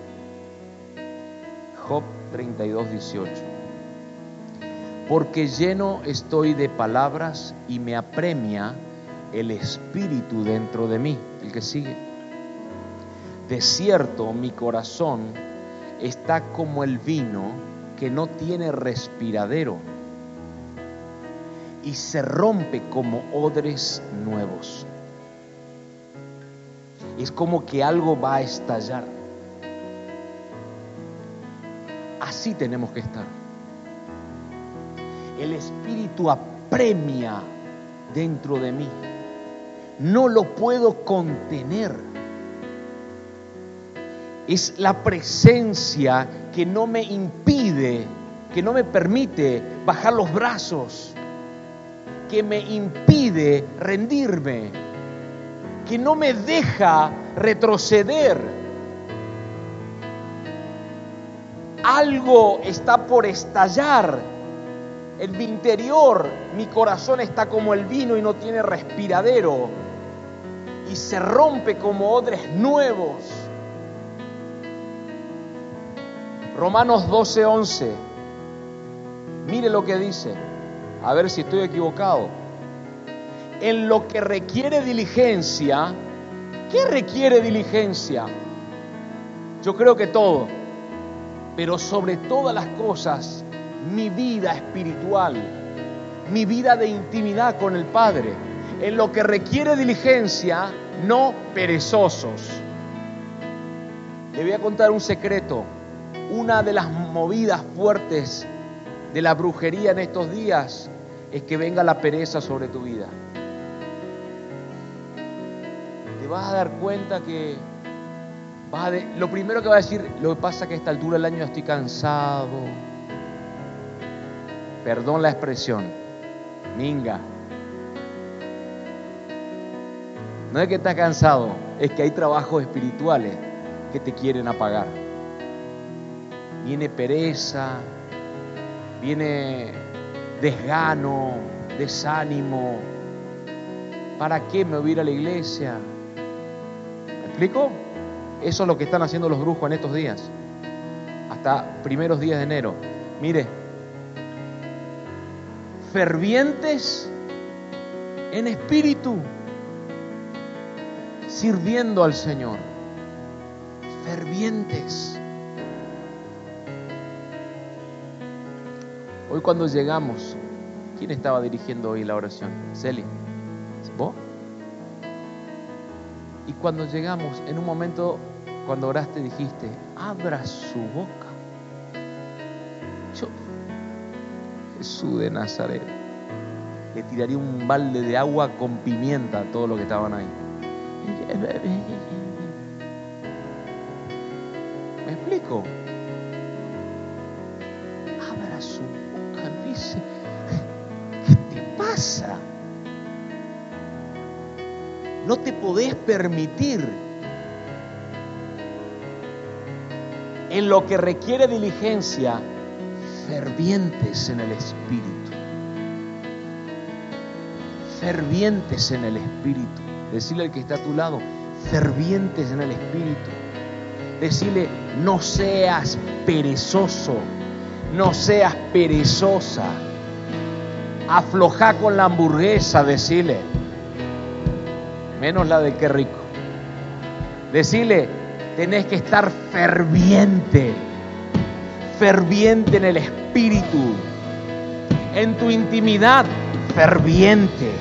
Job 32, 18. Porque lleno estoy de palabras y me apremia el espíritu dentro de mí. El que sigue. De cierto, mi corazón está como el vino que no tiene respiradero y se rompe como odres nuevos. Es como que algo va a estallar. Así tenemos que estar. El Espíritu apremia dentro de mí. No lo puedo contener es la presencia que no me impide, que no me permite bajar los brazos, que me impide rendirme, que no me deja retroceder. Algo está por estallar. En mi interior, mi corazón está como el vino y no tiene respiradero. Y se rompe como odres nuevos Romanos 12, 11. Mire lo que dice. A ver si estoy equivocado. En lo que requiere diligencia, ¿qué requiere diligencia? Yo creo que todo. Pero sobre todas las cosas, mi vida espiritual, mi vida de intimidad con el Padre. En lo que requiere diligencia, no perezosos Le voy a contar un secreto. Una de las movidas fuertes de la brujería en estos días es que venga la pereza sobre tu vida. Te vas a dar cuenta que vas lo primero que va a decir, lo que pasa que a esta altura del año estoy cansado. Perdón la expresión, minga. No es que estás cansado, es que hay trabajos espirituales que te quieren apagar. Viene pereza, viene desgano, desánimo. ¿Para qué me voy a ir a la iglesia? ¿Me explico? Eso es lo que están haciendo los brujos en estos días. Hasta primeros días de enero. Mire, fervientes en espíritu, sirviendo al Señor. Fervientes. Hoy cuando llegamos, ¿quién estaba dirigiendo hoy la oración? Celi. ¿Vos? Y cuando llegamos, en un momento, cuando oraste, dijiste, abra su boca. Yo, Jesús de Nazaret, le tiraría un balde de agua con pimienta a todos los que estaban ahí. ¿Me explico? No te podés permitir en lo que requiere diligencia, fervientes en el Espíritu. Fervientes en el Espíritu. Decirle al que está a tu lado, fervientes en el Espíritu. Decirle, no seas perezoso, no seas perezosa afloja con la hamburguesa, decirle, menos la de qué rico. Decirle, tenés que estar ferviente, ferviente en el espíritu, en tu intimidad, ferviente,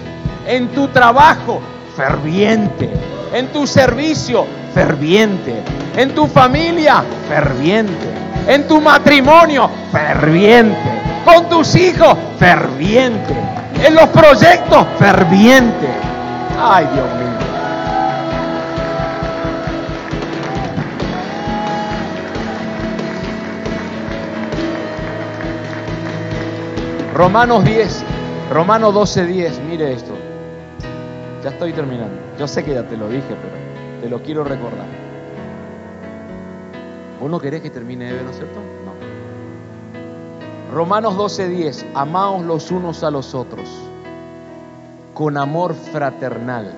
en tu trabajo, ferviente, en tu servicio, ferviente, en tu familia, ferviente, en tu matrimonio, ferviente con tus hijos, ferviente. En los proyectos, ferviente. Ay, Dios mío. Romanos 10, Romanos 12, 10, mire esto. Ya estoy terminando. Yo sé que ya te lo dije, pero te lo quiero recordar. ¿Vos no querés que termine ¿no es cierto? Romanos 12:10, amaos los unos a los otros con amor fraternal.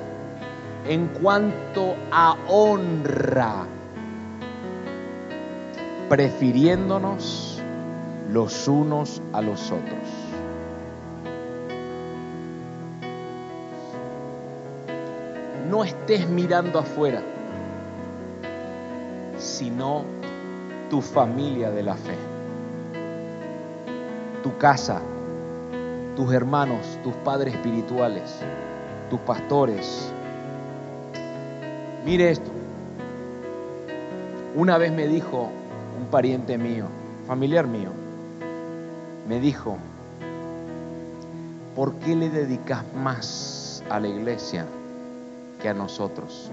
En cuanto a honra, prefiriéndonos los unos a los otros. No estés mirando afuera, sino tu familia de la fe tu casa, tus hermanos, tus padres espirituales, tus pastores. Mire esto. Una vez me dijo un pariente mío, familiar mío, me dijo, ¿por qué le dedicas más a la iglesia que a nosotros?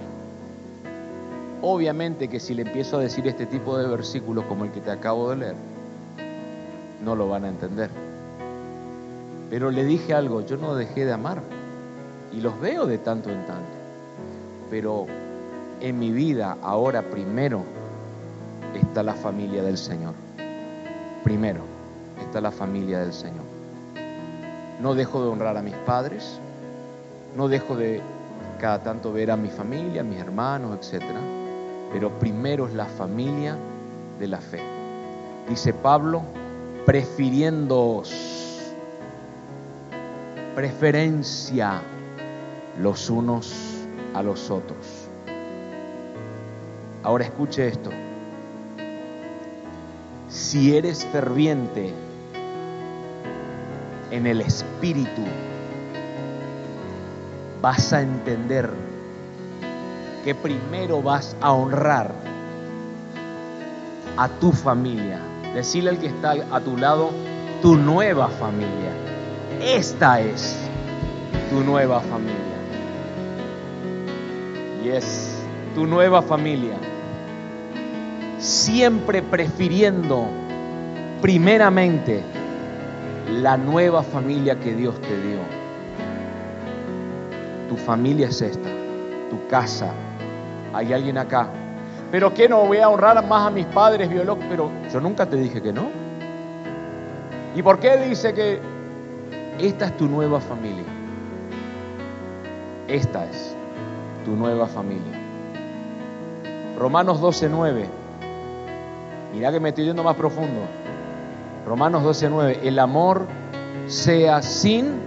Obviamente que si le empiezo a decir este tipo de versículos como el que te acabo de leer, no lo van a entender. Pero le dije algo, yo no dejé de amar y los veo de tanto en tanto. Pero en mi vida ahora primero está la familia del Señor. Primero está la familia del Señor. No dejo de honrar a mis padres, no dejo de cada tanto ver a mi familia, a mis hermanos, etc. Pero primero es la familia de la fe. Dice Pablo, prefiriendo preferencia los unos a los otros. Ahora escuche esto. Si eres ferviente en el espíritu, vas a entender que primero vas a honrar a tu familia. Decirle al que está a tu lado, tu nueva familia. Esta es tu nueva familia. Y es tu nueva familia. Siempre prefiriendo primeramente la nueva familia que Dios te dio. Tu familia es esta, tu casa. Hay alguien acá. Pero que no voy a honrar más a mis padres biológicos, pero yo nunca te dije que no. ¿Y por qué dice que esta es tu nueva familia? Esta es tu nueva familia. Romanos 12:9. Mira que me estoy yendo más profundo. Romanos 12:9. El amor sea sin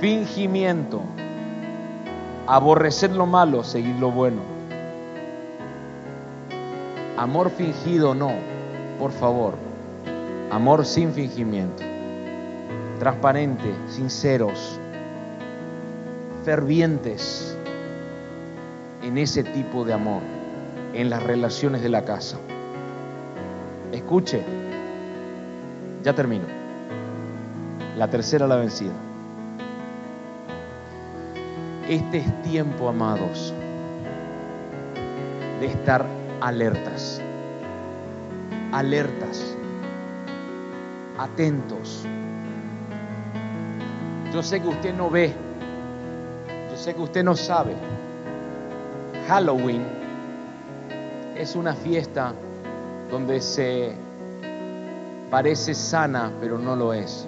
fingimiento. Aborrecer lo malo, seguir lo bueno. Amor fingido no, por favor. Amor sin fingimiento. Transparente, sinceros, fervientes en ese tipo de amor, en las relaciones de la casa. Escuche, ya termino. La tercera la vencida. Este es tiempo, amados, de estar alertas, alertas, atentos. Yo sé que usted no ve, yo sé que usted no sabe. Halloween es una fiesta donde se parece sana, pero no lo es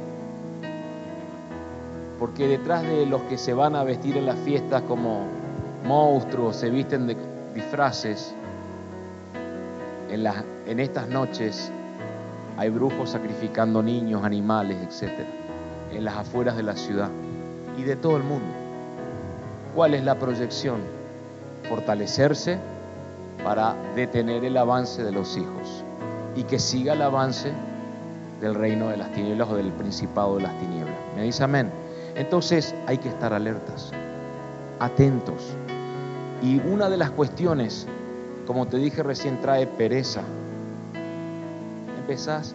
porque detrás de los que se van a vestir en las fiestas como monstruos, se visten de disfraces, en, en estas noches hay brujos sacrificando niños, animales, etc. En las afueras de la ciudad y de todo el mundo. ¿Cuál es la proyección? Fortalecerse para detener el avance de los hijos y que siga el avance del reino de las tinieblas o del principado de las tinieblas. ¿Me dice amén? Entonces hay que estar alertas, atentos. Y una de las cuestiones, como te dije recién, trae pereza. Empezás,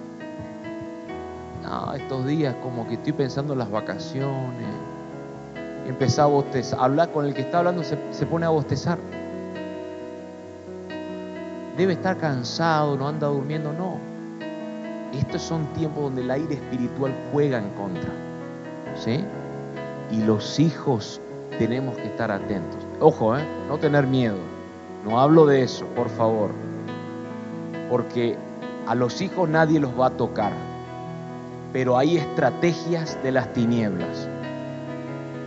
estos días como que estoy pensando en las vacaciones. Empezás a bostezar, hablar con el que está hablando se, se pone a bostezar. Debe estar cansado, no anda durmiendo, no. Estos son tiempos donde el aire espiritual juega en contra. ¿Sí? Y los hijos tenemos que estar atentos. Ojo, ¿eh? no tener miedo. No hablo de eso, por favor. Porque a los hijos nadie los va a tocar. Pero hay estrategias de las tinieblas.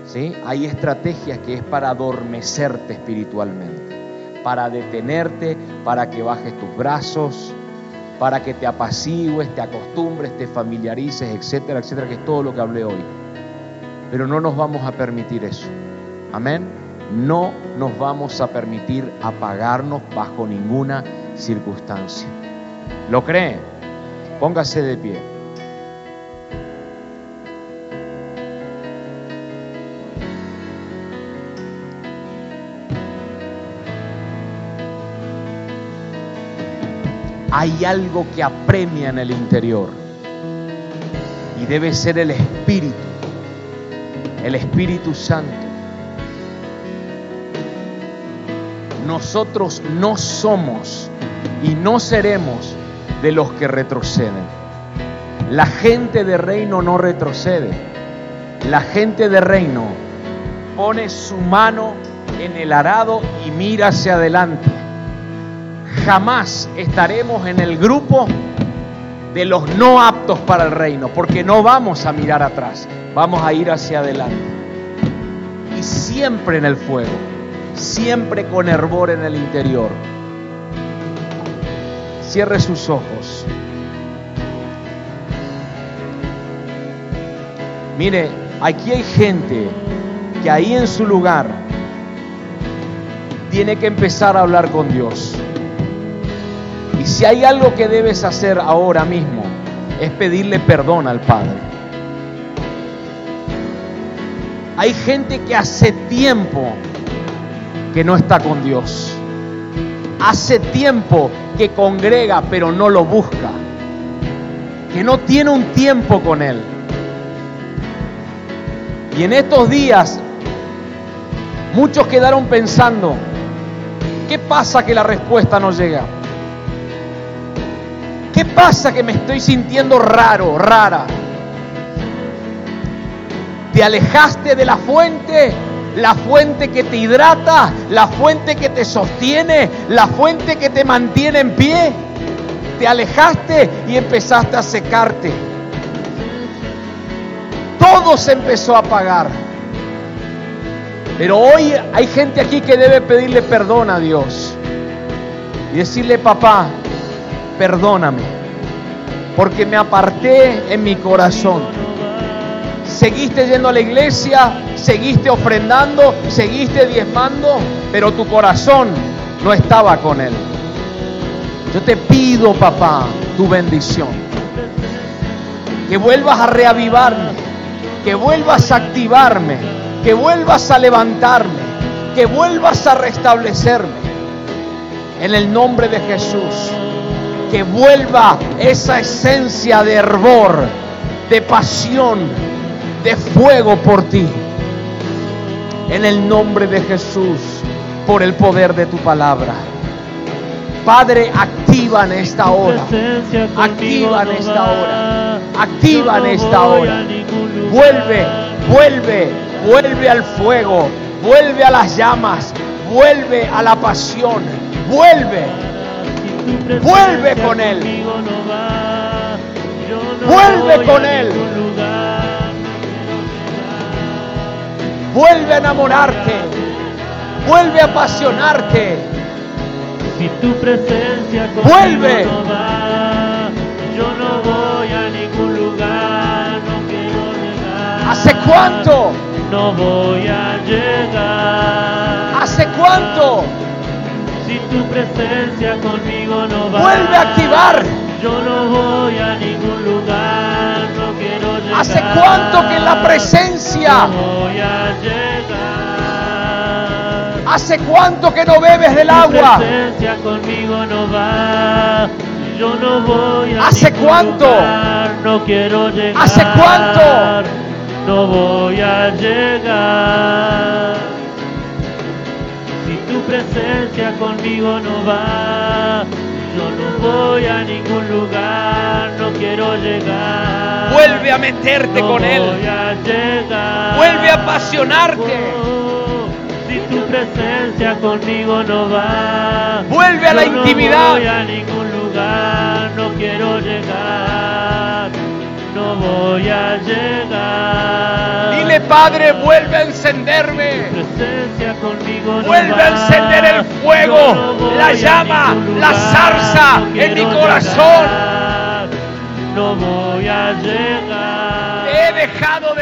¿Sí? Hay estrategias que es para adormecerte espiritualmente, para detenerte, para que bajes tus brazos, para que te apacigues, te acostumbres, te familiarices, etcétera, etcétera, que es todo lo que hablé hoy. Pero no nos vamos a permitir eso. Amén. No nos vamos a permitir apagarnos bajo ninguna circunstancia. ¿Lo cree? Póngase de pie. Hay algo que apremia en el interior y debe ser el espíritu el Espíritu Santo. Nosotros no somos y no seremos de los que retroceden. La gente de reino no retrocede. La gente de reino pone su mano en el arado y mira hacia adelante. Jamás estaremos en el grupo de los no aptos para el reino, porque no vamos a mirar atrás, vamos a ir hacia adelante. Y siempre en el fuego, siempre con hervor en el interior. Cierre sus ojos. Mire, aquí hay gente que ahí en su lugar tiene que empezar a hablar con Dios. Si hay algo que debes hacer ahora mismo, es pedirle perdón al Padre. Hay gente que hace tiempo que no está con Dios. hace tiempo que congrega pero no lo busca, que no tiene un tiempo con Él. Y en estos días muchos quedaron pensando, ¿qué pasa que la respuesta no llega? ¿Qué pasa que me estoy sintiendo raro, rara? Te alejaste de la fuente, la fuente que te hidrata, la fuente que te sostiene, la fuente que te mantiene en pie. Te alejaste y empezaste a secarte. Todo se empezó a apagar. Pero hoy hay gente aquí que debe pedirle perdón a Dios y decirle, papá, perdóname, porque me aparté en mi corazón. Seguiste yendo a la iglesia, seguiste ofrendando, seguiste diezmando, pero tu corazón no estaba con Él. Yo te pido, papá, tu bendición. Que vuelvas a reavivarme, que vuelvas a activarme, que vuelvas a levantarme, que vuelvas a restablecerme. En el nombre de Jesús que vuelva esa esencia de hervor, de pasión, de fuego por ti. En el nombre de Jesús, por el poder de tu palabra. Padre, activa en esta hora. Activa en esta hora. Activa en esta hora. Vuelve, vuelve, vuelve al fuego. Vuelve a las llamas. Vuelve a la pasión. Vuelve Vuelve con Él. Vuelve con Él. Vuelve a enamorarte. Vuelve a apasionarte. Si tu presencia Vuelve. yo no voy a ningún lugar, no quiero llegar. ¿Hace cuánto? No voy a llegar. ¿Hace cuánto? Si tu presencia conmigo no va, Vuelve a activar. Yo no voy a ningún lugar, no quiero llegar. ¿Hace cuánto que en la presencia? No voy a llegar. ¿Hace cuánto que no bebes del Tu agua? presencia conmigo no va. Yo no voy a ¿Hace cuánto? lugar, no quiero llegar. ¿Hace cuánto? No voy a llegar. Presencia conmigo no va, yo no voy a ningún lugar, no quiero llegar. Vuelve a meterte No con Él. voy a llegar. Vuelve a apasionarte. Oh, Si tu presencia conmigo no va, Vuelve a la yo intimidad. No voy a ningún lugar, no quiero llegar, no voy a llegar. Dile, Padre, vuelve a encenderme. Tu presencia conmigo no Vuelve a encender el fuego, no la llama, la zarza no en mi corazón. llegar, No voy a llegar. Te he dejado